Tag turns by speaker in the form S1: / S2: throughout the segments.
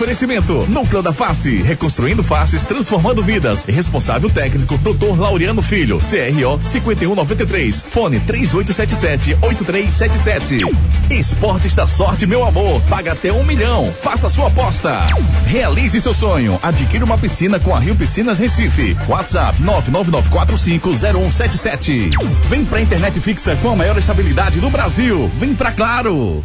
S1: Oferecimento: Núcleo da Face, reconstruindo faces, transformando vidas. Responsável técnico: Dr. Laureano Filho, CRO 5193. Fone 3877-8377. Esportes da sorte, meu amor. Paga até um milhão. Faça sua aposta. Realize seu sonho. Adquira uma piscina com a Rio Piscinas Recife. WhatsApp 999450177. Vem pra internet fixa com a maior estabilidade do Brasil. Vem pra Claro.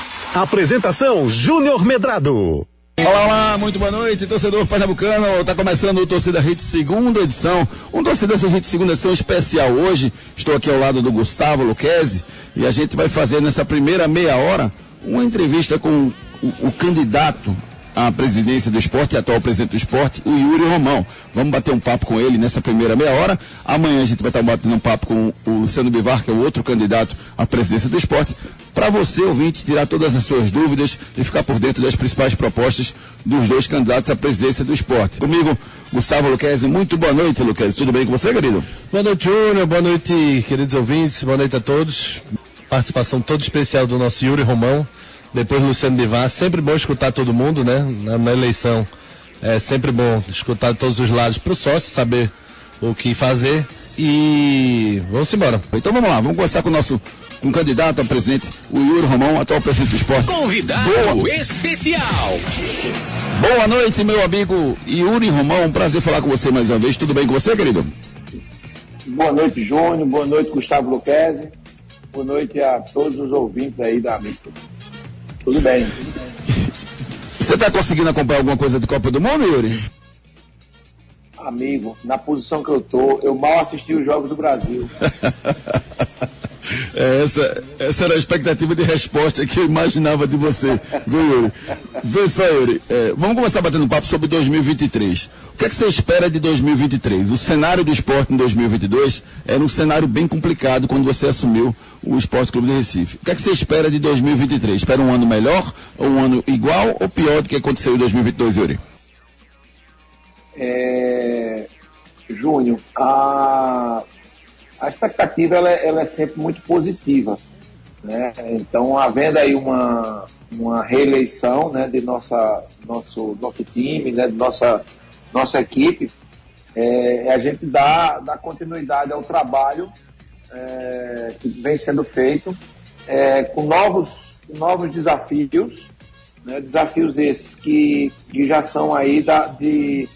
S2: Hits. Apresentação Júnior Medrado.
S3: Olá, olá, muito boa noite, torcedor pernambucano. Está começando o Torcida Hits segunda edição. Um Torcida Hits segunda edição especial hoje. Estou aqui ao lado do Gustavo Luquezzi e a gente vai fazer nessa primeira meia hora uma entrevista com o, o candidato à presidência do esporte, atual presidente do esporte, o Yuri Romão. Vamos bater um papo com ele nessa primeira meia hora. Amanhã a gente vai estar batendo um papo com o Luciano Bivar, que é o outro candidato à presidência do esporte, para você, ouvinte, tirar todas as suas dúvidas e ficar por dentro das principais propostas dos dois candidatos à presidência do esporte. Comigo, Gustavo Luquezzi. Muito boa noite, Luquezzi. Tudo bem com você, querido?
S4: Boa noite, Júnior. Boa noite, queridos ouvintes. Boa noite a todos. Participação toda especial do nosso Yuri Romão depois Luciano Bivar. Sempre bom escutar todo mundo, né? Na, na, eleição é sempre bom escutar todos os lados para o sócio, saber o que fazer. E vamos embora.
S3: Então vamos lá, vamos começar com o nosso com um candidato a presidente, o Yuri Romão, atual presidente do esporte.
S2: Convidado Boa. especial.
S3: Boa noite, meu amigo Yuri Romão. Um prazer falar com você mais uma vez. Tudo bem com você, querido?
S5: Boa noite, Júnior. Boa noite, Gustavo Luquezzi. Boa noite a todos os ouvintes aí da Amigo. Tudo bem.
S3: Você está conseguindo acompanhar alguma coisa de Copa do Mundo, Yuri?
S5: Amigo, na posição que eu tô, eu mal assisti os Jogos do Brasil.
S3: É, essa, essa era a expectativa de resposta que eu imaginava de você, viu, Yuri? Vê só, Yuri. É, vamos começar batendo papo sobre 2023. O que, é que você espera de 2023? O cenário do esporte em 2022 era um cenário bem complicado quando você assumiu o Esporte Clube de Recife. O que, é que você espera de 2023? Espera um ano melhor, ou um ano igual ou pior do que aconteceu em 2022, Yuri?
S5: É... Júnior, a a expectativa ela, é, ela é sempre muito positiva. Né? Então, havendo aí uma, uma reeleição né, de nossa, nosso, nosso time, né, de nossa, nossa equipe, é, a gente dá, dá continuidade ao trabalho é, que vem sendo feito é, com novos, novos desafios, né, desafios esses que, que já são aí da, de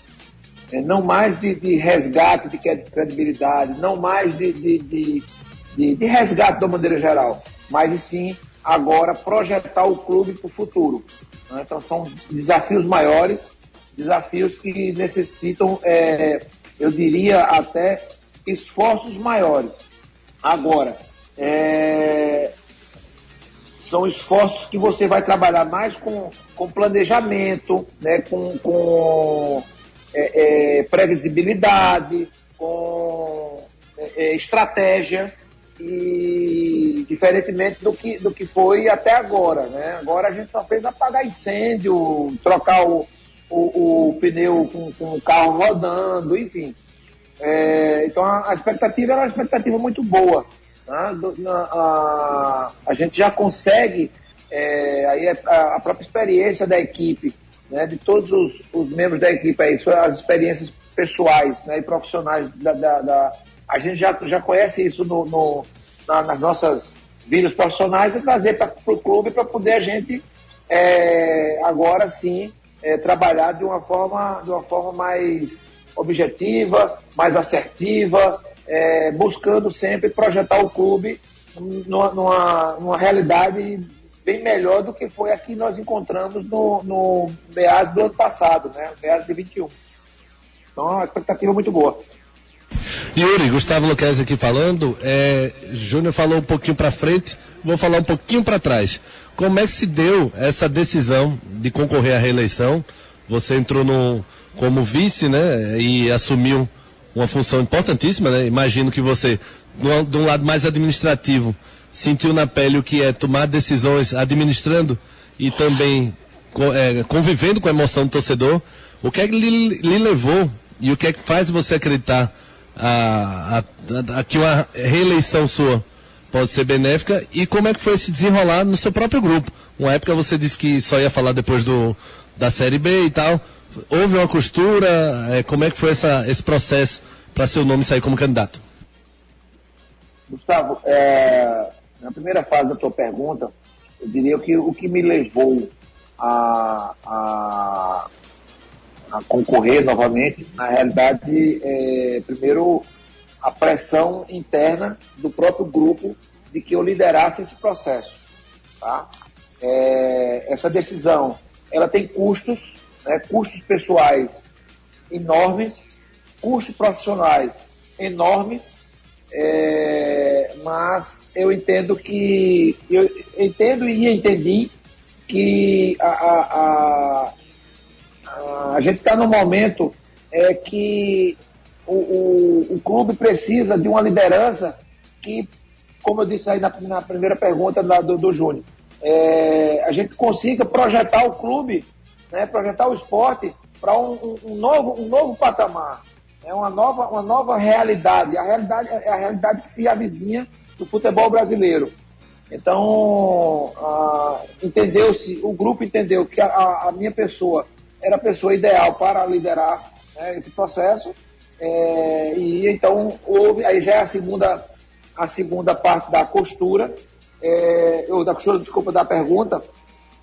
S5: não mais de, de, resgate de credibilidade, não mais de, de, de, resgate de uma maneira geral, mas sim agora projetar o clube para o futuro. Né? Então são desafios maiores, desafios que necessitam, é, eu diria até esforços maiores. Agora, é, são esforços que você vai trabalhar mais com, com planejamento, né, com, com é, é, previsibilidade, com é, é, estratégia e diferentemente do que, do que foi até agora, né? Agora a gente só fez apagar incêndio, trocar o, o, o pneu com, com o carro rodando, enfim. É, então a, a, expectativa era uma expectativa muito boa. Né? Do, na, a, a gente já consegue, é, aí a, a própria experiência da equipe né, de todos os, os, membros da equipe aí, as experiências pessoais né, e profissionais da, da, da, a gente já, já conhece isso no, no na, nas nossas vidas profissionais e trazer para o clube para poder a gente é, agora sim é, trabalhar de uma forma de uma forma mais objetiva, mais assertiva, é, buscando sempre projetar o clube numa, numa, numa realidade bem melhor do que foi aqui nós encontramos no, no meados do ano passado, né? Meados de 21. Então, a expectativa é muito boa.
S4: Yuri, Gustavo Luquez aqui falando. É, Júnior falou um pouquinho para frente, vou falar um pouquinho para trás. Como é que se deu essa decisão de concorrer à reeleição? Você entrou no, como vice, né? E assumiu uma função importantíssima, né? Imagino que você, de um lado mais administrativo, sentiu na pele o que é tomar decisões administrando e também é, convivendo com a emoção do torcedor. O que é que lhe, lhe levou e o que é que faz você acreditar a, a, a, que uma reeleição sua pode ser benéfica e como é que foi se desenrolar no seu próprio grupo. Uma época você disse que só ia falar depois do, da Série B e tal. Houve uma costura? É, como é que foi essa, esse processo para seu nome sair como candidato?
S5: Gustavo, é, na primeira fase da tua pergunta, eu diria que o que me levou a, a, a concorrer novamente, na realidade, é, primeiro, a pressão interna do próprio grupo de que eu liderasse esse processo. Tá? É, essa decisão ela tem custos, né, custos pessoais enormes, custos profissionais enormes, é, mas eu entendo que eu entendo e entendi que a, a, a, a gente está no momento é que o, o, o, clube precisa de uma liderança que, como eu disse aí na, na primeira pergunta do, do Júnior, é, a gente consiga projetar o clube, né, projetar o esporte para um, um, novo, um novo patamar, é uma nova, uma nova realidade. A realidade é a realidade que se avizinha do futebol brasileiro. Então, ah, entendeu-se, o grupo entendeu que a, a, minha pessoa era a pessoa ideal para liderar né, esse processo. É, e então houve, aí já é a segunda, a segunda parte da costura, é, da costura, desculpa, da pergunta,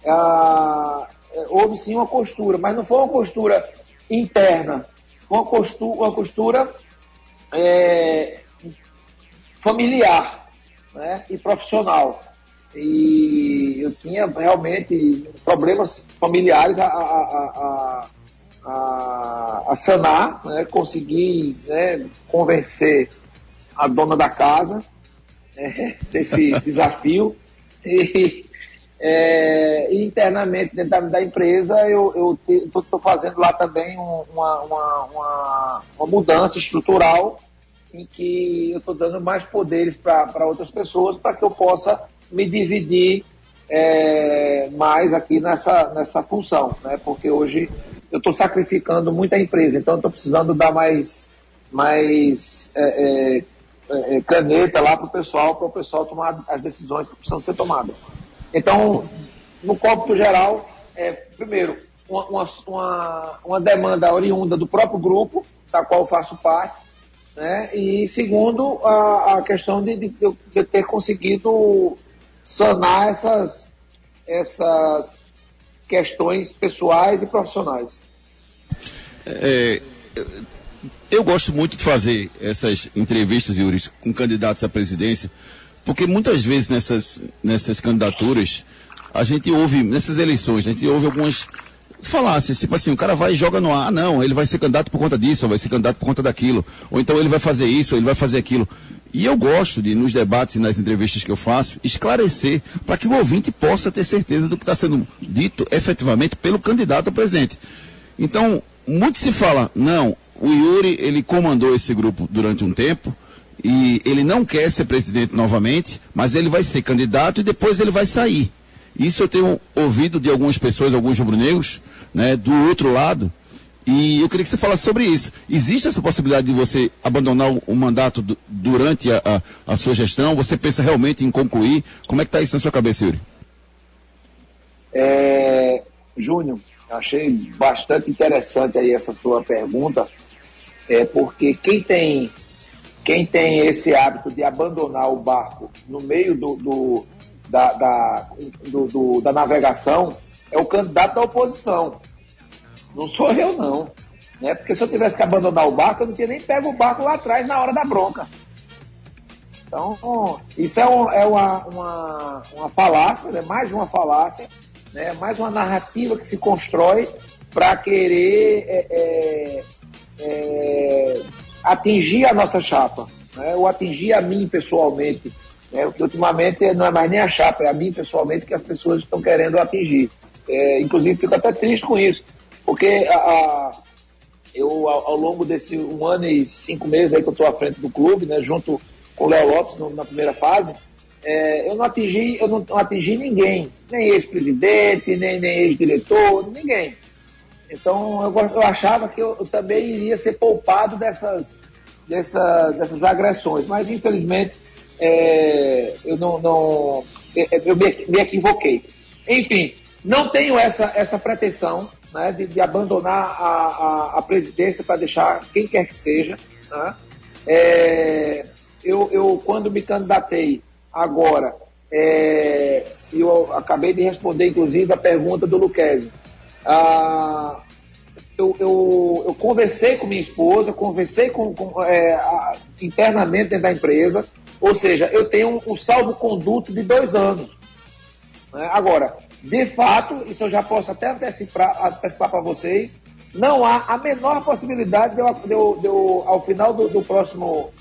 S5: ah, é, houve sim uma costura, mas não foi uma costura interna, uma costura, uma costura é, familiar né, e profissional. E eu tinha realmente problemas familiares a, a, a, a sanar, né, consegui né, convencer a dona da casa né, desse desafio. E, é, internamente dentro da, da, empresa eu estou fazendo lá também uma, uma, uma, uma mudança estrutural em que eu estou dando mais poderes para outras pessoas para que eu possa me dividir é, mais aqui nessa, nessa função, né? porque hoje eu estou sacrificando muita empresa, então estou precisando dar mais, mais é, é, é caneta lá para o pessoal, para o pessoal tomar as decisões que precisam ser tomadas. Então, no cômputo geral, é, primeiro, uma, uma, uma demanda oriunda do próprio grupo, da qual eu faço parte, né? E segundo, a, a questão de, de, de, ter conseguido sanar essas, essas questões pessoais e profissionais.
S3: É, eu gosto muito de fazer essas entrevistas, Yuri, com candidatos à presidência, porque muitas vezes nessas, nessas candidaturas, a gente ouve, nessas eleições, a gente ouve algumas falasse, tipo assim, o cara vai e joga no ar, ah, não, ele vai ser candidato por conta disso, ou vai ser candidato por conta daquilo, ou então ele vai fazer isso, ou ele vai fazer aquilo. E eu gosto de, nos debates e nas entrevistas que eu faço, esclarecer para que o ouvinte possa ter certeza do que está sendo dito efetivamente pelo candidato a presidente. Então, muito se fala, não, o Yuri, ele comandou esse grupo durante um tempo, e ele não quer ser presidente novamente, mas ele vai ser candidato e depois ele vai sair. Isso eu tenho ouvido de algumas pessoas, alguns rubro-negros, né, do outro lado. E eu queria que você falasse sobre isso. Existe essa possibilidade de você abandonar o, mandato do, durante a, a, a, sua gestão? Você pensa realmente em concluir? Como é que está isso na sua cabeça, Yuri?
S5: É, Júnior, achei bastante interessante aí essa sua pergunta, é porque quem tem, quem tem esse hábito de abandonar o barco no meio do, do da, da, do, do, da navegação é o candidato da oposição. Não sou eu, não. Né? Porque se eu tivesse que abandonar o barco, eu não tinha nem pego o barco lá atrás na hora da bronca. Então, isso é, um, é uma, uma, uma falácia, né? mais uma falácia, né? mais uma narrativa que se constrói para querer é, é, é, atingir a nossa chapa, né? ou atingir a mim pessoalmente. Né? Porque ultimamente não é mais nem a chapa, é a mim pessoalmente que as pessoas estão querendo atingir. É, inclusive, fico até triste com isso, porque a, a, eu, ao, ao, longo desse um ano e cinco meses aí que eu estou à frente do clube, né, junto com o Léo Lopes no, na primeira fase, é, eu não atingi, eu não atingi ninguém, nem ex-presidente, nem, nem ex-diretor, ninguém. Então eu, eu achava que eu, eu, também iria ser poupado dessas, dessa, dessas agressões, mas infelizmente é, eu não, não eu me, me, equivoquei. Enfim, não tenho essa, essa pretensão né, de, de abandonar a, a, a presidência para deixar quem quer que seja. Né? É, eu, eu, quando me candidatei agora, é, eu acabei de responder, inclusive, a pergunta do Luquezzi. Ah, eu, eu, eu, conversei com minha esposa, conversei com, com é, a, internamente dentro da empresa, ou seja, eu tenho um, um salvo-conduto de dois anos. Né? Agora, de fato, isso eu já posso até antecipar, antecipar para vocês, não há a menor possibilidade de eu, de eu, de eu ao final do, do, próximo,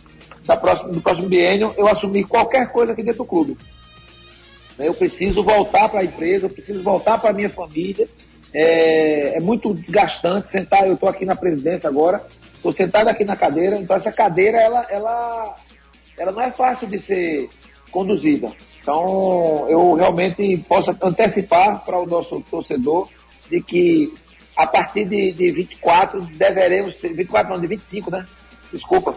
S5: da próximo, do próximo biênio, eu assumir qualquer coisa aqui dentro do clube. Eu preciso voltar para a empresa, eu preciso voltar para a minha família. É, é, muito desgastante sentar, eu estou aqui na presidência agora, estou sentado aqui na cadeira, então essa cadeira, ela, ela, ela não é fácil de ser conduzida. Então, eu realmente posso antecipar para o nosso torcedor de que a partir de, de 24 deveremos ter, 24 não, de 25, né? Desculpa.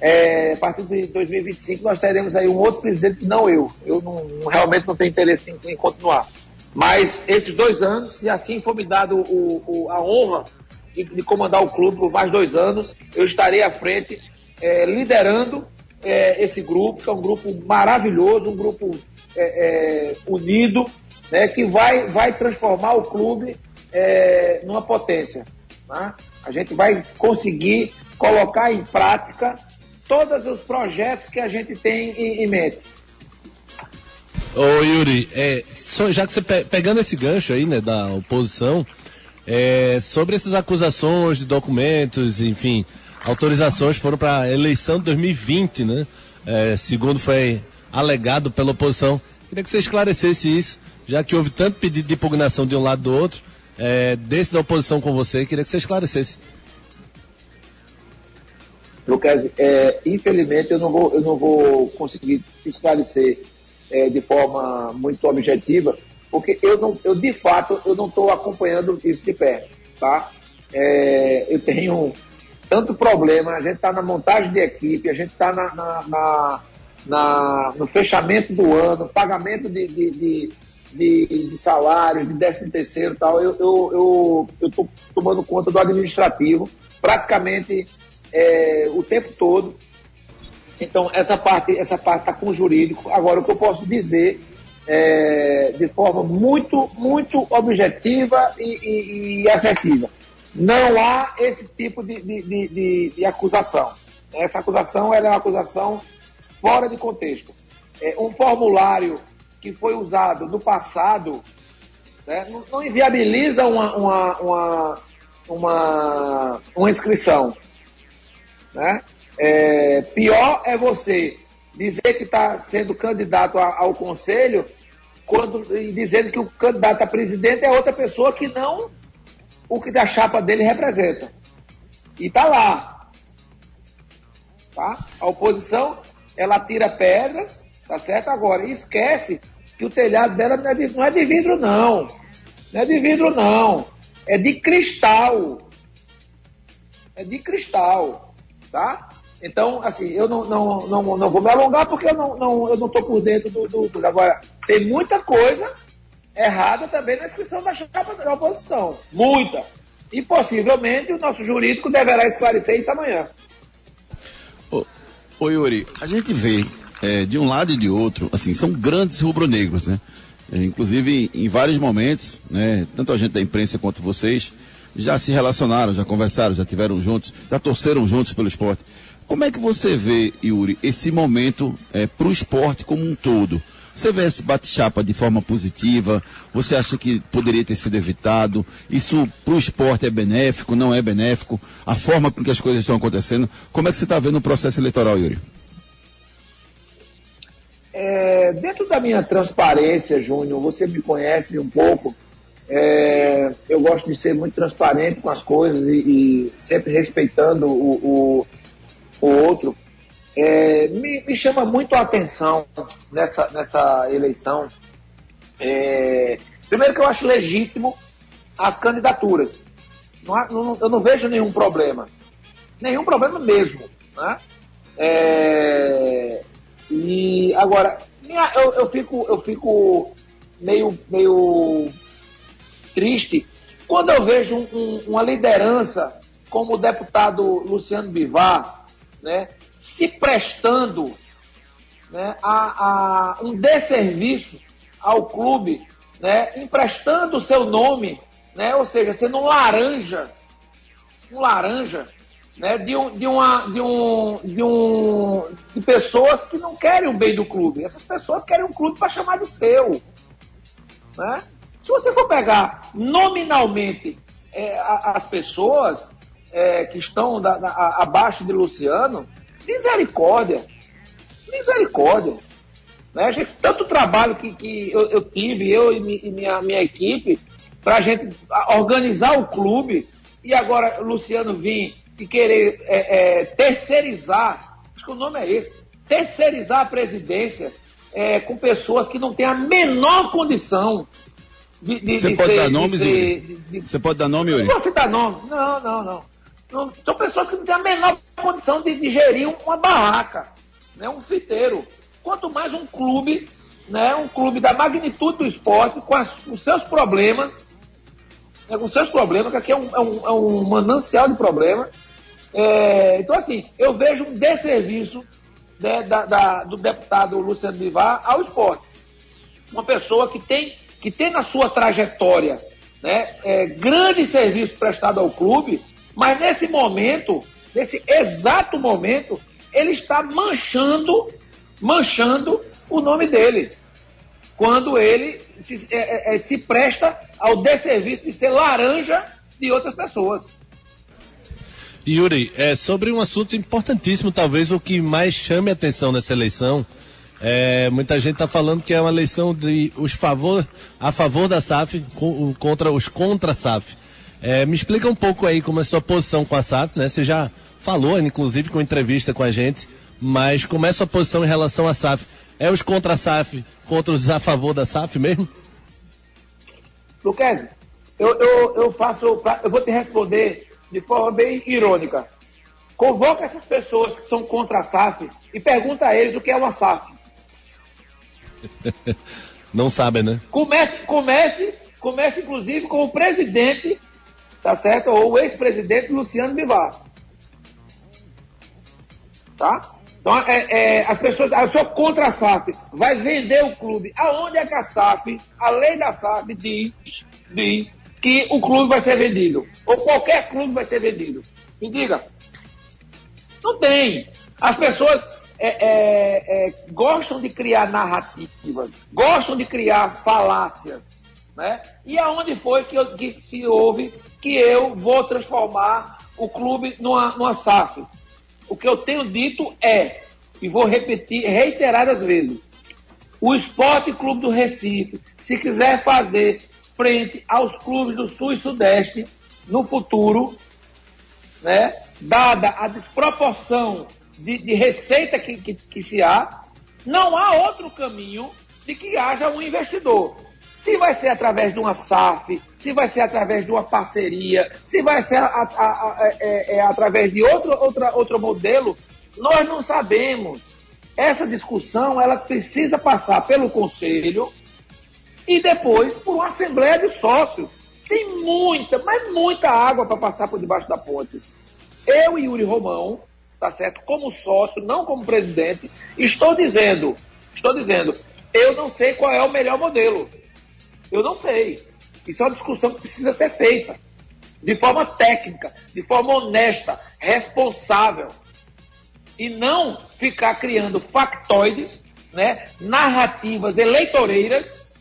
S5: É, a partir de 2025 nós teremos aí um outro presidente, não eu. Eu não, realmente não tenho interesse em, em, continuar. Mas esses dois anos, se assim for me dado o, o, a honra de, de, comandar o clube por mais dois anos, eu estarei à frente, é, liderando é, esse grupo, que é um grupo maravilhoso, um grupo é, é, unido, né, que vai, vai transformar o clube é, numa potência. Tá? A gente vai conseguir colocar em prática todos os projetos que a gente tem em, em mente.
S4: Ô Yuri, é, já que você pe pegando esse gancho aí, né, da oposição, é, sobre essas acusações de documentos, enfim, autorizações foram para a eleição de 2020, né? É, segundo foi alegado pela oposição. Queria que você esclarecesse isso, já que houve tanto pedido de impugnação de um lado do outro, é, desse da oposição com você, queria que você esclarecesse.
S5: Lucas, é, infelizmente eu não, vou, eu não vou conseguir esclarecer é, de forma muito objetiva, porque eu, não, eu de fato eu não estou acompanhando isso de perto, tá? É, eu tenho tanto problema, a gente está na montagem de equipe, a gente está na, na, na, na, no fechamento do ano, pagamento de, de, de, de, de salários, de décimo terceiro e tal, eu estou eu, eu, eu tomando conta do administrativo praticamente é, o tempo todo. Então, essa parte essa parte está com o jurídico. Agora, o que eu posso dizer é, de forma muito, muito objetiva e, e, e assertiva. Não há esse tipo de, de, de, de, acusação. Essa acusação é uma acusação fora de contexto. É um formulário que foi usado no passado né, não, não, inviabiliza uma, uma, uma, uma, uma inscrição. Né? É, pior é você dizer que está sendo candidato a, ao conselho quando, e dizendo que o candidato a presidente é outra pessoa que não o que da chapa dele representa. E está lá. Tá? A oposição, ela tira pedras, tá certo? Agora, esquece que o telhado dela não é de, não é de vidro, não. Não é de vidro, não. É de cristal. É de cristal. Tá? Então, assim, eu não, não, não, não vou me alongar porque eu não, não, eu não por dentro do, do. Agora, tem muita coisa errada também na inscrição da chapa da oposição. Muita. E possivelmente o nosso jurídico deverá esclarecer isso amanhã.
S3: Ô Yuri, a gente vê é, de um lado e de outro, assim, são grandes rubro-negros, né? É, inclusive, em vários momentos, né, tanto a gente da imprensa quanto vocês, já se relacionaram, já conversaram, já tiveram juntos, já torceram juntos pelo esporte. Como é que você vê, Yuri, esse momento é, para o esporte como um todo? Você vê esse bate-chapa de forma positiva? Você acha que poderia ter sido evitado? Isso para o esporte é benéfico, não é benéfico? A forma com que as coisas estão acontecendo? Como é que você está vendo o processo eleitoral, Yuri?
S5: É, dentro da minha transparência, Júnior, você me conhece um pouco. É, eu gosto de ser muito transparente com as coisas e, e sempre respeitando o, o, o outro é, me, me, chama muito a atenção nessa, nessa eleição. É, primeiro que eu acho legítimo as candidaturas. Não, não, eu não vejo nenhum problema. Nenhum problema mesmo. Né? É, E agora, minha, eu, eu, fico, eu fico meio, meio triste quando eu vejo um, um, uma liderança como o deputado Luciano Bivar, né, se prestando né, a, a um desserviço ao clube, né, emprestando o seu nome, né, ou seja, sendo um laranja, um laranja, né, de, um, de, uma, de, um, de, um, de pessoas que não querem o bem do clube. Essas pessoas querem um clube para chamar de seu. Né? Se você for pegar nominalmente é, as pessoas é, que estão da, da, abaixo de Luciano, misericórdia. Misericórdia. Né? Gente, tanto trabalho que, que eu, eu tive, eu e, mi, minha, minha equipe, para a gente organizar o clube, e agora Luciano vir e querer é, é, terceirizar, acho que o nome é esse, terceirizar a presidência é, com pessoas que não têm a menor condição de, de,
S3: Você
S5: de
S3: pode
S5: ser,
S3: dar nomes,
S5: ser,
S3: Yuri? Você pode dar nome, Yuri?
S5: Não posso dar nome. Não, não, não, não. São pessoas que não têm a menor condição de, de gerir uma barraca, né, um fiteiro. Quanto mais um clube, né, um clube da magnitude do esporte, com, as, com seus problemas, né, com seus problemas, que aqui é um, é um, é um manancial de problemas. É, então, assim, eu vejo um desserviço né, da, da, do deputado Luciano Bivar ao esporte. Uma pessoa que tem, que tem na sua trajetória né, é, grande serviço prestado ao clube, mas nesse momento, nesse exato momento, ele está manchando, manchando o nome dele. Quando ele se, é, é, é se presta ao desserviço de ser laranja de outras pessoas.
S4: Yuri, é sobre um assunto importantíssimo, talvez o que mais chame a atenção nessa eleição. É, muita gente está falando que é uma eleição de os favor, a favor da SAF contra os contra a SAF. É, me explica um pouco aí como é a sua posição com a SAF, né? Você já falou, inclusive, com entrevista com a gente, mas como é a sua posição em relação à SAF? É os contra a SAF contra os a favor da SAF mesmo?
S5: Luquez, eu, eu, eu faço, eu vou te responder de forma bem irônica. Convoca essas pessoas que são contra a SAF e pergunta a eles o que é uma SAF.
S4: Não sabem, né?
S5: Comece, comece, comece inclusive com o presidente, tá certo? Ou o ex-presidente Luciano Bivar. Tá? Então, é, é, as pessoas, eu sou contra a SAF, vai vender o clube. Aonde é que a SAF, a lei da SAF diz, diz que o clube vai ser vendido. Ou qualquer clube vai ser vendido. Me diga. Não tem. As pessoas é, é, é, gostam de criar narrativas, gostam de criar falácias. Né? E aonde foi que, que se ouve que eu vou transformar o clube numa, numa SAF? O que eu tenho dito é, e vou repetir reiteradas vezes, o Esporte Clube do Recife, se quiser fazer frente aos clubes do Sul e Sudeste no futuro, né, dada a desproporção de, de receita que, que, que se há, não há outro caminho de que haja um investidor. Se vai ser através de uma SAF, se vai ser através de uma parceria, se vai ser a, a, a, é, é, através de outro, outra, outro modelo, nós não sabemos. Essa discussão ela precisa passar pelo Conselho, e depois por uma assembleia de sócios. Tem muita, mas muita água para passar por debaixo da ponte. Eu e Yuri Romão, tá certo? Como sócio, não como presidente, estou dizendo, estou dizendo, eu não sei qual é o melhor modelo. Eu não sei. Isso é uma discussão que precisa ser feita de forma técnica, de forma honesta, responsável. E não ficar criando factoides, né, narrativas eleitoreiras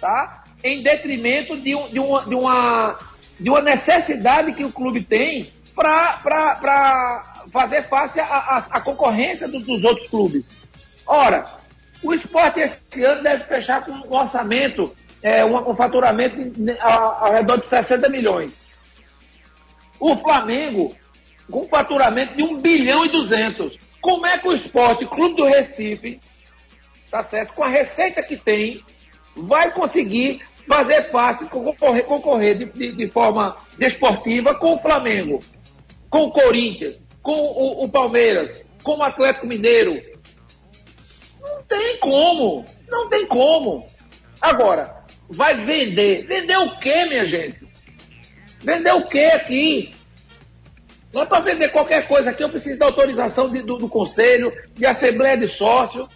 S5: tá? em detrimento de, um, de, uma, de, uma, de uma necessidade que o clube tem para fazer face à concorrência dos, dos, outros clubes. Ora, o esporte esse ano deve fechar com um orçamento, é, um, um faturamento ao redor de 60 milhões. O Flamengo, com faturamento de 1 bilhão e 200. Como é que o esporte, Clube do Recife, tá certo, com a receita que tem, vai conseguir fazer parte, concorrer, concorrer de, de, de, forma desportiva com o Flamengo, com o Corinthians, com o, o Palmeiras, com o Atlético Mineiro. Não tem como. Não tem como. Agora, vai vender. Vender o quê, minha gente? Vender o quê aqui? Não é para vender qualquer coisa aqui, eu preciso da autorização de, do, do, conselho, de assembleia de sócio.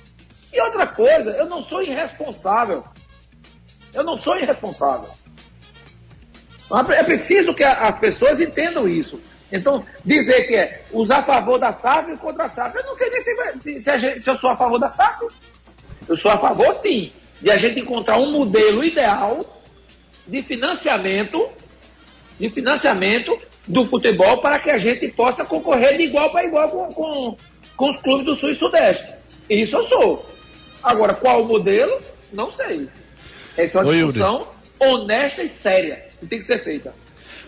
S5: E outra coisa, eu não sou irresponsável. Eu não sou irresponsável. É preciso que as pessoas entendam isso. Então, dizer que é usar a favor da SAF e contra a SAF, eu não sei nem se, se, se, se eu sou a favor da SAF. Eu sou a favor, sim, de a gente encontrar um modelo ideal de financiamento, de financiamento do futebol para que a gente possa concorrer de igual para igual com, com, com os clubes do Sul e Sudeste. Isso eu sou. Agora, qual o modelo? Não sei. Essa é uma Oi, discussão Yuri. honesta e séria que tem que ser feita.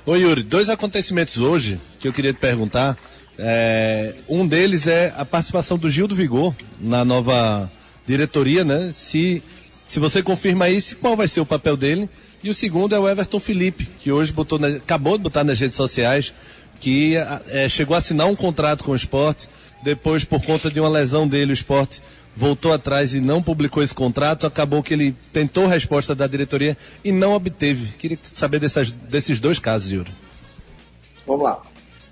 S4: Oi, Yuri, dois acontecimentos hoje que eu queria te perguntar. É, um deles é a participação do Gil do Vigor na nova diretoria, né? Se, se você confirma isso, qual vai ser o papel dele? E o segundo é o Everton Felipe, que hoje botou na, acabou de botar nas redes sociais que é, chegou a assinar um contrato com o esporte, depois, por conta de uma lesão dele, o esporte voltou atrás e não publicou esse contrato. Acabou que ele tentou resposta da diretoria e não obteve. Queria saber dessas, desses dois casos, Yuri.
S5: Vamos lá.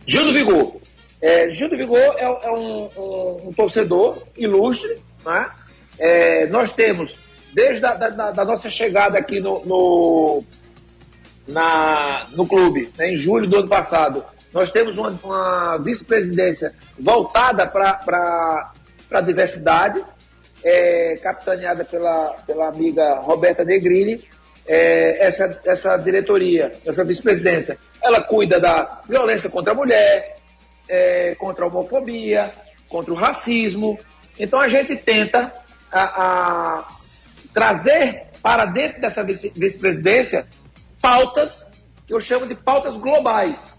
S5: Gil do Vigor. É, Gil do Vigor é, é um, um, um, torcedor ilustre. Né? É, nós temos, desde a da, da nossa chegada aqui no, no, na, no clube, né, em julho do ano passado, nós temos uma, uma vice-presidência voltada para a diversidade, é, capitaneada pela, pela amiga Roberta Negrini. É, essa, essa diretoria, essa vice-presidência, ela cuida da violência contra a mulher, é, contra a homofobia, contra o racismo. Então a gente tenta a, a trazer para dentro dessa vice-presidência pautas que eu chamo de pautas globais.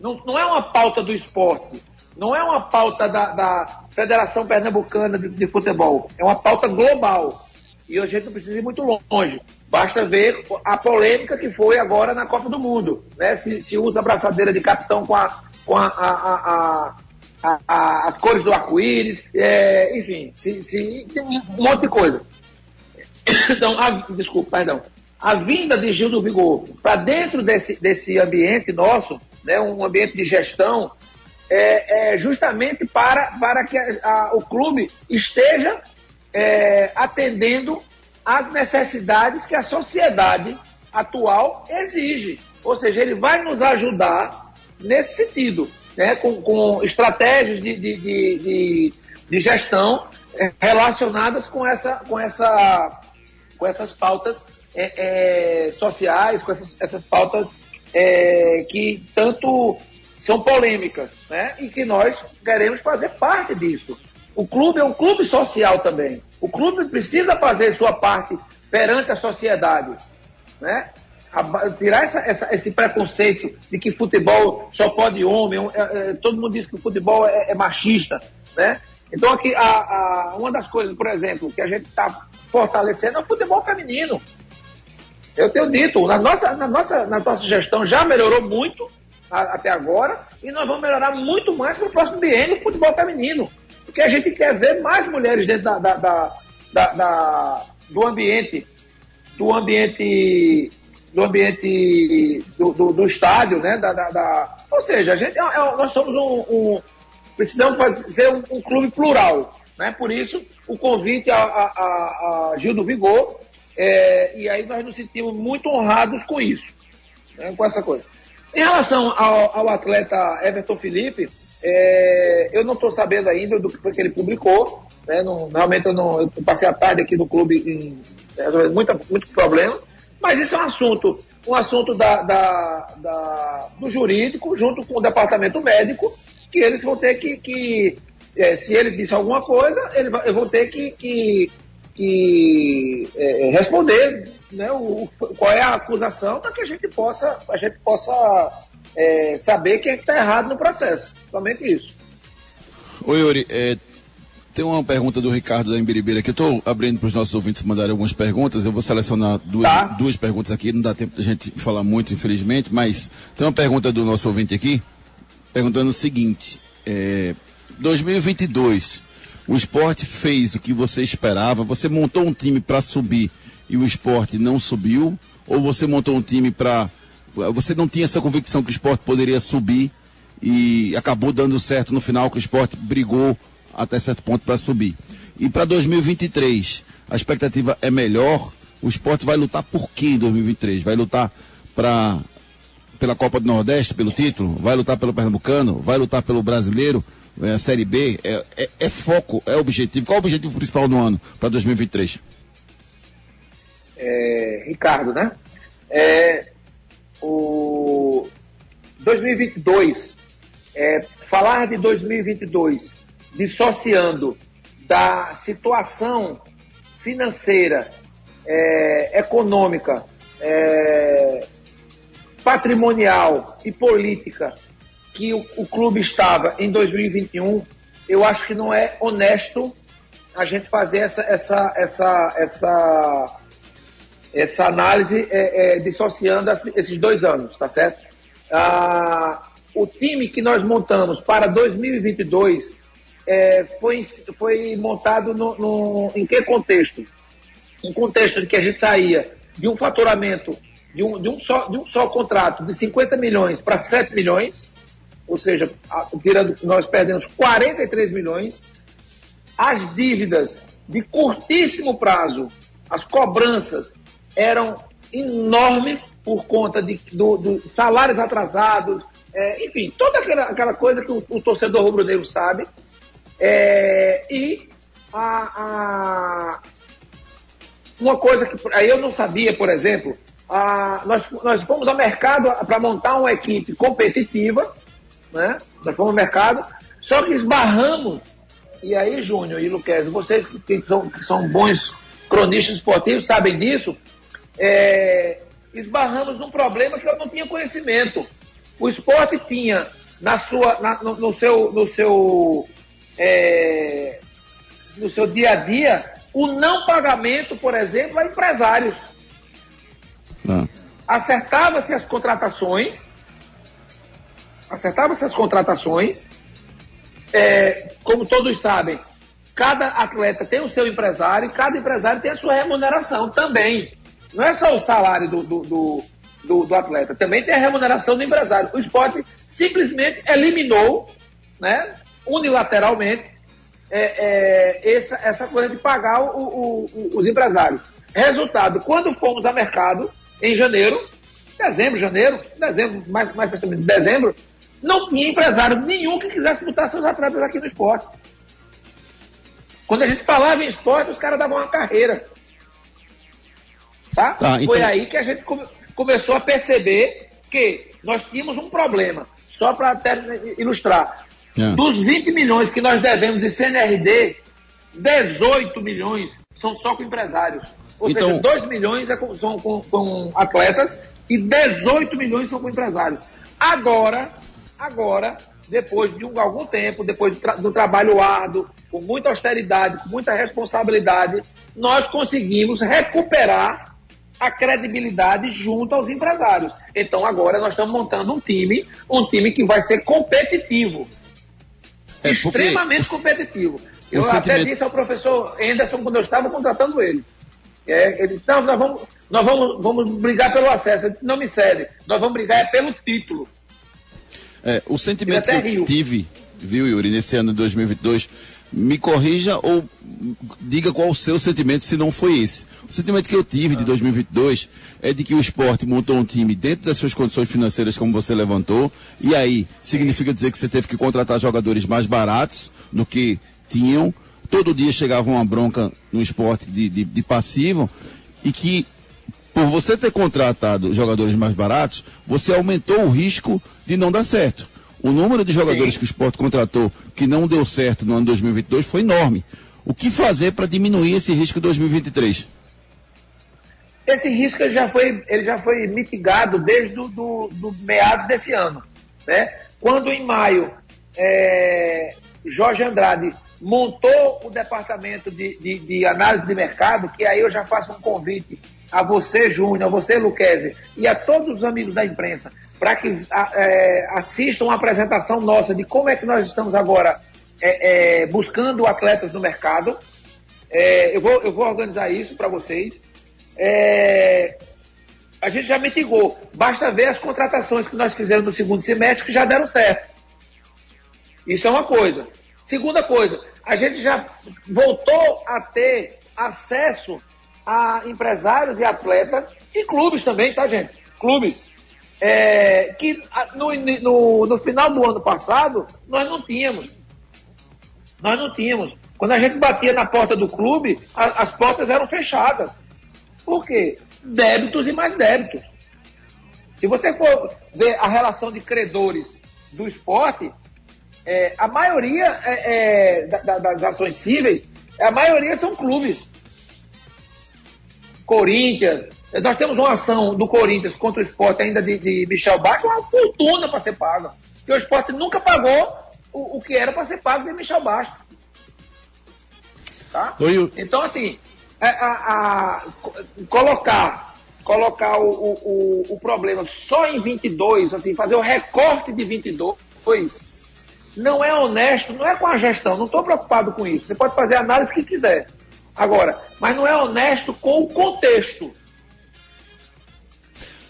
S5: Não, não é uma pauta do esporte, não é uma pauta da, da Federação Pernambucana de, de, Futebol, é uma pauta global. E a gente não precisa ir muito longe. Basta ver a polêmica que foi agora na Copa do Mundo. Né? Se, se usa a braçadeira de capitão com, a, com a, a, a, as cores do arco-íris, é, enfim, se, se, um monte de coisa. Então, a, desculpa, perdão. A vinda de Gil do Vigor para dentro desse, desse ambiente nosso, né, um ambiente de gestão, é, é justamente para, para que a, a, o clube esteja é, atendendo às necessidades que a sociedade atual exige. Ou seja, ele vai nos ajudar nesse sentido, né, com, com estratégias de, de, de, de, de gestão é, relacionadas com, essa, com, essa, com essas pautas é, é, sociais, com essas, essas pautas é, que tanto são polêmicas, né? E que nós queremos fazer parte disso. O clube é um clube social também. O clube precisa fazer sua parte perante a sociedade, né? tirar essa, essa, esse preconceito de que futebol só pode homem, é, é, todo mundo diz que o futebol é, é machista, né? Então aqui a, a, uma das coisas, por exemplo, que a gente está fortalecendo é o futebol feminino. Eu tenho dito, na nossa, na nossa, na nossa gestão já melhorou muito, até agora, e nós vamos melhorar muito mais no próximo biênio o futebol feminino. Porque a gente quer ver mais mulheres dentro da, da, da, da do ambiente, do ambiente, do ambiente do, do, do estádio, né? Da, da, Ou seja, a gente, é, é, nós somos um, um precisamos ser um, um, clube plural. Né? Por isso, o convite a, a, a Gil do Vigor, é, e aí nós nos sentimos muito honrados com isso, né? com essa coisa. Em relação ao, ao atleta Everton Felipe, é, eu não estou sabendo ainda do que ele publicou. Né, não, realmente eu, não, eu passei a tarde aqui no clube em é, muita, muito problema. Mas isso é um assunto, um assunto da, da, da, do jurídico, junto com o departamento médico, que eles vão ter que. que é, se ele disse alguma coisa, ele, eu vou ter que, que, que é, responder né, o, qual é a acusação para que a gente possa, a gente possa é, saber quem é está errado no processo. Somente isso.
S3: Oi, Yuri. É, tem uma pergunta do Ricardo da Embiribeira que eu estou abrindo para os nossos ouvintes mandarem algumas perguntas. Eu vou selecionar duas, tá. duas perguntas aqui, não dá tempo da gente falar muito, infelizmente, mas tem uma pergunta do nosso ouvinte aqui, perguntando o seguinte: é, 2022 o esporte fez o que você esperava? Você montou um time para subir e o esporte não subiu? Ou você montou um time para. Você não tinha essa convicção que o esporte poderia subir e acabou dando certo no final, que o esporte brigou até certo ponto para subir? E para 2023, a expectativa é melhor? O esporte vai lutar por quê em 2023? Vai lutar para pela Copa do Nordeste, pelo título? Vai lutar pelo Pernambucano? Vai lutar pelo Brasileiro? É, a Série B? É, é, é, foco, é objetivo. Qual o objetivo principal no ano para 2023?
S5: É, Ricardo, né? É, o 2022, é, falar de 2022 dissociando da situação financeira, econômica, patrimonial e política que o, o, clube estava em 2021, eu acho que não é honesto a gente fazer essa, essa, essa, essa, essa análise é, é, dissociando esses dois anos, tá certo? Ah, o time que nós montamos para 2022 é, foi, foi montado no, no, em que contexto? Um contexto de que a gente saía de um faturamento de um, de um, só, de um só contrato de 50 milhões para 7 milhões, ou seja, tirando, nós perdemos 43 milhões. As dívidas de curtíssimo prazo, as cobranças eram enormes por conta de do, do salários atrasados, é, enfim, toda aquela, aquela coisa que o, o torcedor rubro-negro sabe. É, e a, a, uma coisa que aí eu não sabia, por exemplo, a, nós, nós fomos ao mercado para montar uma equipe competitiva, né? Nós fomos ao mercado, só que esbarramos, e aí, Júnior e Luquez, vocês que são, que são bons cronistas esportivos sabem disso, é, esbarramos num problema que eu não tinha conhecimento. O esporte tinha na sua, na, no, no, seu, no seu, é, no seu dia a dia o não pagamento, por exemplo, a empresários. Ah. Acertava-se as contratações, acertava-se as contratações, é, como todos sabem, cada atleta tem o seu empresário e cada empresário tem a sua remuneração também. Não é só o salário do, do, do, do, do atleta, também tem a remuneração do empresário. O esporte simplesmente eliminou, né, unilateralmente, é, é, essa, essa coisa de pagar o, o, o, os empresários. Resultado, quando fomos a mercado, em janeiro, dezembro, janeiro, dezembro, mais, mais precisamente dezembro, não tinha empresário nenhum que quisesse botar seus atletas aqui no esporte. Quando a gente falava em esporte, os caras davam uma carreira. Tá? tá Foi então... aí que a gente come, começou a perceber que nós tínhamos um problema. Só para ilustrar. É. Dos 20 milhões que nós devemos de CNRD, 18 milhões são só com empresários. Ou então... seja, 2 milhões é são com, com, atletas e 18 milhões são com empresários. Agora, agora, depois de um, algum tempo, depois do, tra do trabalho árduo, com muita austeridade, com muita responsabilidade, nós conseguimos recuperar a credibilidade junto aos empresários. Então agora nós estamos montando um time, um time que vai ser competitivo. É extremamente competitivo. Eu até disse ao professor Anderson quando eu estava contratando ele. É, ele disse, não, nós, vamos, nós vamos, vamos brigar pelo acesso. Disse, não me serve. Nós vamos brigar é pelo título.
S3: É, o sentimento que eu tive, viu, Yuri, nesse ano de 2022, me corrija ou diga qual o seu sentimento, se não foi esse. O sentimento que eu tive de 2022 é de que o esporte montou um time dentro das suas condições financeiras, como você levantou, e aí significa dizer que você teve que contratar jogadores mais baratos do que tinham, todo dia chegava uma bronca no esporte de, de, de passivo e que por você ter contratado jogadores mais baratos, você aumentou o risco de não dar certo. O número de jogadores Sim. que o esporte contratou que não deu certo no ano 2022 foi enorme. O que fazer para diminuir esse risco em 2023?
S5: Esse risco já foi, ele já foi mitigado desde do, do, do meados desse ano. Né? Quando em maio é, Jorge Andrade montou o departamento de, de, de, análise de mercado, que aí eu já faço um convite a você, Júnior, a você, Luquezzi, e a todos os amigos da imprensa, para que é, assistam a apresentação nossa de como é que nós estamos agora é, é, buscando atletas no mercado. É, eu, vou, eu vou organizar isso para vocês. É, a gente já mitigou. Basta ver as contratações que nós fizemos no segundo semestre que já deram certo. Isso é uma coisa. Segunda coisa, a gente já voltou a ter acesso a empresários e atletas e clubes também, tá, gente? Clubes. É, que no, no, no final do ano passado nós não tínhamos. Nós não tínhamos. Quando a gente batia na porta do clube, a, as portas eram fechadas. Por quê? Débitos e mais débitos. Se você for ver a relação de credores do esporte, é, a maioria é, é, da, das ações cíveis, a maioria são clubes. Corinthians, nós temos uma ação do Corinthians contra o esporte ainda de, de Michel Bach, uma fortuna para ser paga. Porque o esporte nunca pagou o, o que era para ser pago de Michel Bastos. Tá? Oi, Então, assim, a, é, a, a, colocar, colocar o, o, o, problema só em 22, assim, fazer o recorte de 22, não é honesto, não é com a gestão, não estou preocupado com isso. Você pode fazer a análise que quiser. Agora, mas não é honesto com o contexto.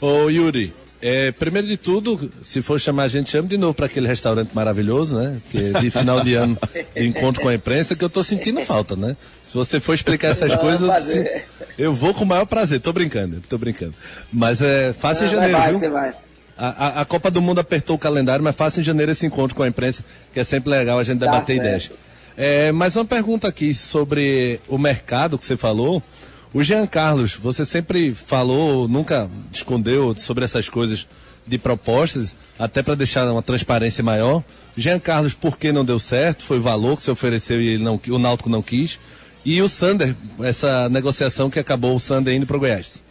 S4: Ô Yuri, é, primeiro de tudo, se for chamar a gente, chama de novo para aquele restaurante maravilhoso, né? Que de final de ano, de encontro com a imprensa, que eu estou sentindo falta, né? Se você for explicar essas coisas, eu, eu, vou com o maior prazer. Tô brincando, tô brincando. Mas é fácil em janeiro, vai, viu? Vai. A, a, a, Copa do Mundo apertou o calendário, mas fácil em janeiro esse encontro com a imprensa, que é sempre legal a gente tá debater tá, ideias. É, mais uma pergunta aqui sobre o mercado que você falou. O Jean Carlos, você sempre falou, nunca escondeu sobre essas coisas de propostas, até para deixar uma transparência maior. Jean Carlos, por que não deu certo? Foi o valor que você ofereceu e não, o Náutico não quis. E o Sander, essa negociação que acabou o Sander indo para o Goiás.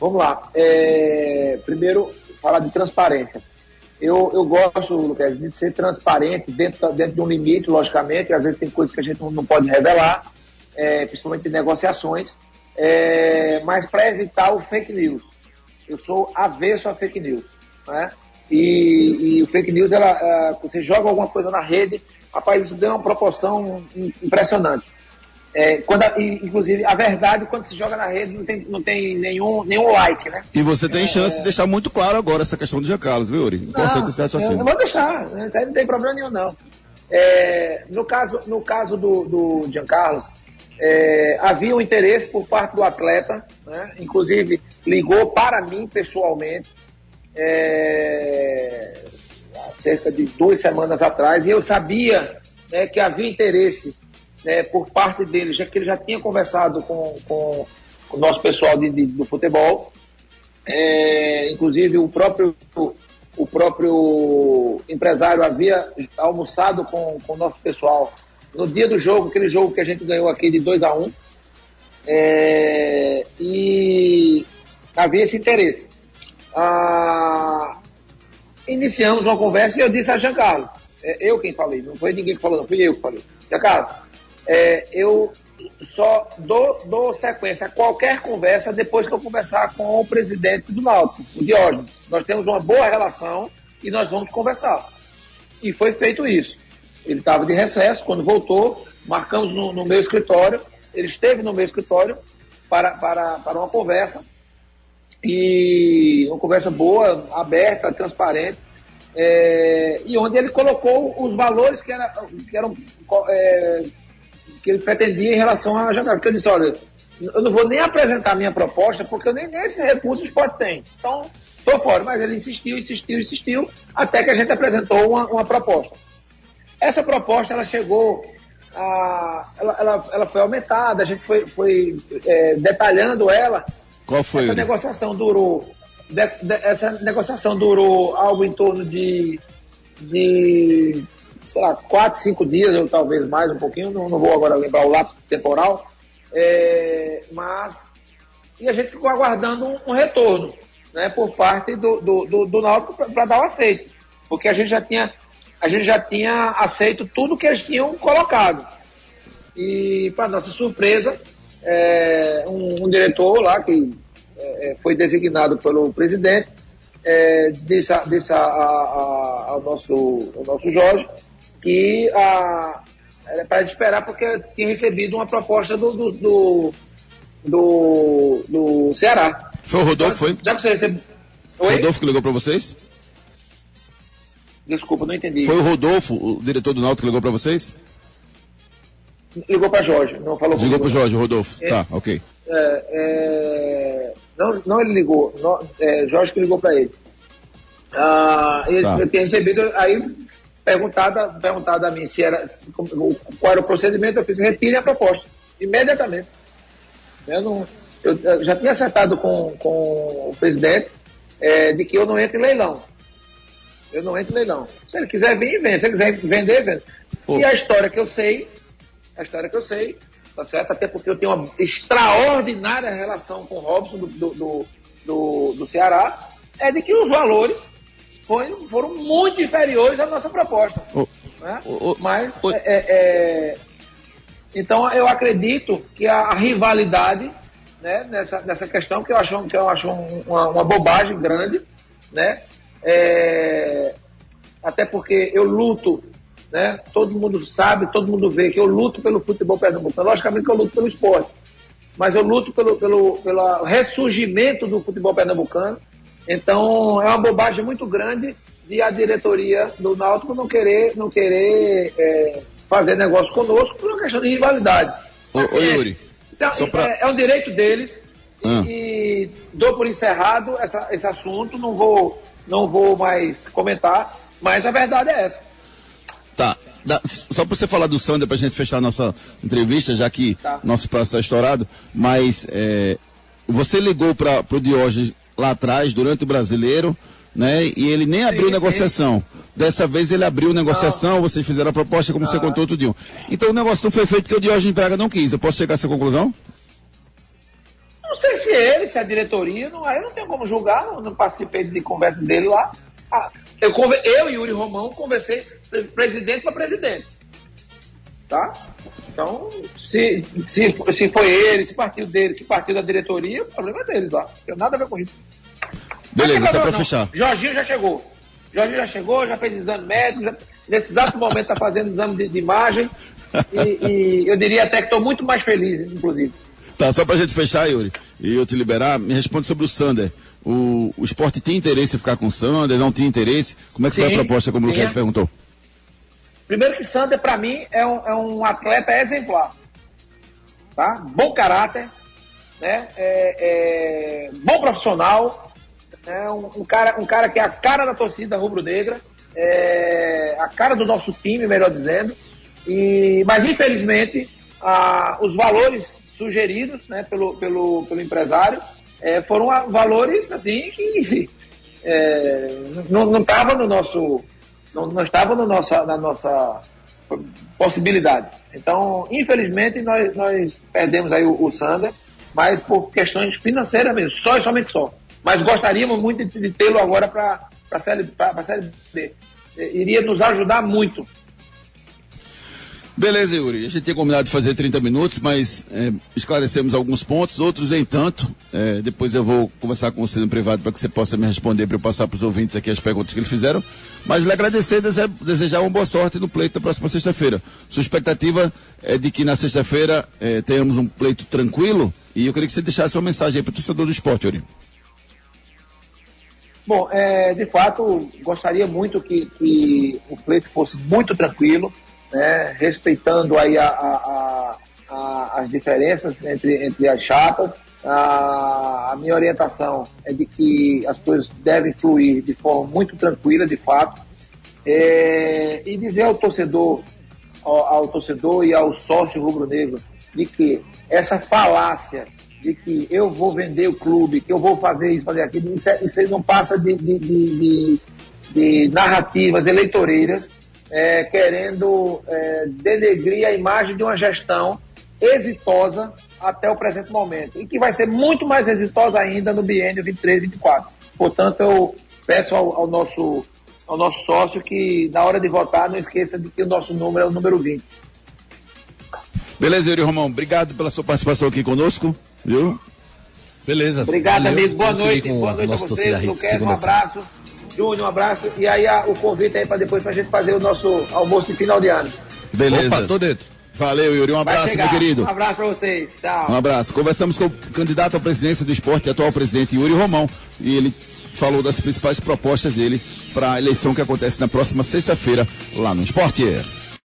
S5: Vamos lá. É, primeiro, falar de transparência. Eu, eu gosto, Lucas, de ser transparente dentro, dentro de um limite, logicamente. Às vezes tem coisas que a gente não pode revelar é, principalmente de negociações, é, mas para evitar o fake news. Eu sou avesso a fake news. Né? E, e o fake news, ela, ela, você joga alguma coisa na rede, rapaz, isso deu uma proporção impressionante. É, quando a, inclusive, a verdade, quando se joga na rede, não tem, não tem nenhum, nenhum like, né?
S3: E você tem é, chance de deixar muito claro agora essa questão do Jean Carlos, viu, Uri?
S5: Importante esse raciocínio. Eu vou deixar, né? não tem problema nenhum, não. É, no caso, no caso do, do Giancarlo, é, havia um interesse por parte do atleta, né? inclusive ligou para mim pessoalmente, é, há cerca de duas semanas atrás, e eu sabia né, que havia interesse né, por parte dele, já que ele já tinha conversado com, com, o nosso pessoal de, de, do futebol, é, inclusive o próprio, o próprio empresário havia almoçado com, com o nosso pessoal no dia do jogo, aquele jogo que a gente ganhou aqui de 2 a 1 um, é, e havia esse interesse. Ah, iniciamos uma conversa e eu disse a Jean Carlos, é, eu quem falei, não foi ninguém que falou, não fui eu que falei. Jean Carlos, é, eu só dou, dou sequência a qualquer conversa depois que eu conversar com o presidente do Náutico, o Diógenes. Nós temos uma boa relação e nós vamos conversar. E foi feito isso. Ele estava de recesso, quando voltou, marcamos no, no, meu escritório, ele esteve no meu escritório para, para, para uma conversa, e uma conversa boa, aberta, transparente, é, e onde ele colocou os valores que, era, que eram é, que ele pretendia em relação à janela. Porque eu disse, olha, eu não vou nem apresentar minha proposta, porque eu nem, nem esse recurso o esporte tem. Então, estou fora. Mas ele insistiu, insistiu, insistiu, até que a gente apresentou uma, uma proposta. Essa proposta ela chegou a, ela, ela, ela foi aumentada, a gente foi, foi é, detalhando ela.
S3: Qual foi?
S5: Essa negociação durou, de, de, essa negociação durou algo em torno de, de sei lá, quatro, cinco dias, ou talvez mais um pouquinho, não, não vou agora lembrar o lapso temporal, é, mas e a gente ficou aguardando um, um retorno né, por parte do, do, do, do Náutico para dar o aceito, porque a gente já tinha a gente já tinha aceito tudo que eles tinham colocado. E, para nossa surpresa, é, um, um, diretor lá, que é, é, foi designado pelo presidente, é, disse, disse a, a, a, ao, nosso, ao nosso Jorge que a, era para esperar porque tinha recebido uma proposta do, do, do, do, do Ceará.
S3: Foi o Rodolfo, foi?
S5: Já que você recebeu. Oi?
S3: Rodolfo que ligou para vocês?
S5: Desculpa, não entendi.
S3: Foi o Rodolfo, o diretor do Náutico, que ligou para vocês?
S5: Ligou para Jorge, não falou
S3: Ligou para. Jorge, Rodolfo.
S5: É.
S3: Tá, ok.
S5: É, é, não, não ele ligou, não, é, Jorge que ligou para ele. Ah, ele,
S3: Tá.
S5: tinha recebido, aí perguntada, perguntada a mim se era, se- qual era o procedimento, eu fiz, retire a proposta, imediatamente. Eu, não, eu, eu já tinha acertado com, com o presidente é, de que eu não entro em leilão. Eu não entro em leilão. Se ele quiser vir, vende. Se ele quiser vender, vende.
S3: Pô.
S5: E a história que eu sei, a história que eu sei, tá certo? Até porque eu tenho uma extraordinária relação com o Robson do, do, do, do- do Ceará, é de que os valores foram, foram muito inferiores à nossa proposta.
S3: Ô,
S5: né?
S3: ô, ô,
S5: Mas, é, é, é, então eu acredito que a, rivalidade né, nessa, nessa questão, que eu acho, que eu acho um- uma, uma bobagem grande, né? É, até porque eu luto, né? Todo mundo sabe, todo mundo vê que eu luto pelo futebol pernambucano. Logicamente que eu luto pelo esporte, mas eu luto pelo, pelo, pelo ressurgimento do futebol pernambucano. Então é uma bobagem muito grande de a diretoria do Náutico não querer, não querer é, fazer negócio conosco por uma questão de rivalidade.
S3: Ô, ô,
S5: Paciência.
S3: Yuri, só pra-
S5: é, é um direito deles
S3: Ah.
S5: e, e dou por encerrado essa, esse assunto, não vou, não vou mais comentar, mas a verdade é essa.
S3: Tá. Dá- só para você falar do Sander, para a gente fechar a nossa entrevista, já que
S5: Tá.
S3: nosso prazo está estourado, mas é, você ligou para o Diógenes lá atrás, durante o brasileiro, né? E ele nem abriu
S5: sim.
S3: negociação. Dessa vez ele abriu negociação, vocês fizeram a proposta, como você contou tudinho. Então o negócio não foi feito porque o Diógenes Braga não quis. Eu posso chegar a essa conclusão?
S5: Não sei se ele, se a diretoria, não, aí eu não tenho como julgar, não, não participei de conversa dele lá. Ah, eu, eu e Yuri Romão conversei pre- presidente para presidente. Tá? Então, se, se, se foi ele, se partiu dele, se partiu da diretoria, o problema é deles lá. Não tem nada a ver com isso.
S3: Beleza, só para
S5: não.
S3: fechar.
S5: Jorginho já chegou. Jorginho já chegou, já fez exame médico, já- nesse exato momento está fazendo exame de, de imagem. E, e eu diria até que estou muito mais feliz, inclusive.
S3: Tá, só pra gente fechar, Yuri, e eu te liberar, me responde sobre o Sander. O, o esporte tinha interesse em ficar com o Sander, não tinha interesse? Como é que foi a
S5: Sim,
S3: proposta, como o. Lucas perguntou?
S5: Primeiro que Sander, para mim, é um, é um atleta exemplar. Tá? Bom caráter, né? É, é bom profissional, é um, um cara, um cara que é a cara da torcida rubro-negra, é a cara do nosso time, melhor dizendo. E, mas, infelizmente, a- os valores sugeridos né, pelo, pelo, pelo empresário é, foram a- valores assim que é, não não estava no nosso não, não estava no nossa, na nossa possibilidade. Então, infelizmente, nós, nós perdemos aí o, o Sander, mas por questões financeiras mesmo, só e somente só. Mas gostaríamos muito de, de tê-lo agora para a série, B. Eh, Iria nos ajudar muito.
S3: Beleza, Yuri. A gente tinha combinado de fazer 30 minutos, mas é, esclarecemos alguns pontos, outros nem tanto. É, depois eu vou conversar com você no privado para que você possa me responder, para eu passar para os ouvintes aqui as perguntas que eles fizeram. Mas lhe agradecer e dese- desejar uma boa sorte no pleito da próxima sexta-feira. Sua expectativa é de que na sexta-feira é, tenhamos um pleito tranquilo e eu queria que você deixasse uma mensagem aí para o torcedor do esporte, Yuri.
S5: Bom, é, de fato, gostaria muito que, que o pleito fosse muito tranquilo, né, respeitando aí a, a- a- as diferenças entre, entre as chapas. A, minha orientação é de que as coisas devem fluir de forma muito tranquila, de fato. É, e dizer ao torcedor, ao, ao torcedor e ao sócio rubro-negro de que essa falácia de que eu vou vender o clube, que eu vou fazer isso, fazer aquilo, isso, é- isso não passa de- de- de- de narrativas eleitoreiras é, querendo é, denegrir a imagem de uma gestão exitosa até o presente momento e que vai ser muito mais exitosa ainda no biênio 23-24. Portanto, eu peço ao, ao nosso ao nosso sócio que na hora de votar não esqueça de que o nosso número é o número 20.
S3: Beleza, Yuri Romão. Obrigado pela sua participação aqui conosco, viu?
S4: Beleza.
S5: Obrigado,
S4: Valeu.
S5: amigo. Boa noite.
S4: com
S5: Boa
S4: o
S5: noite a
S4: nosso
S5: vocês. Luquez, um abraço. Júnior, um abraço. E aí a, o convite aí para depois para a gente fazer o nosso almoço de final de ano.
S3: Beleza.
S4: Opa, tô dentro.
S3: Valeu, Yuri. Um abraço, meu querido.
S5: Um abraço para vocês. Tchau.
S3: Um abraço. Conversamos com o candidato à presidência do esporte atual presidente Yuri Romão. E ele falou das principais propostas dele para a eleição que acontece na próxima sexta-feira lá no esporte.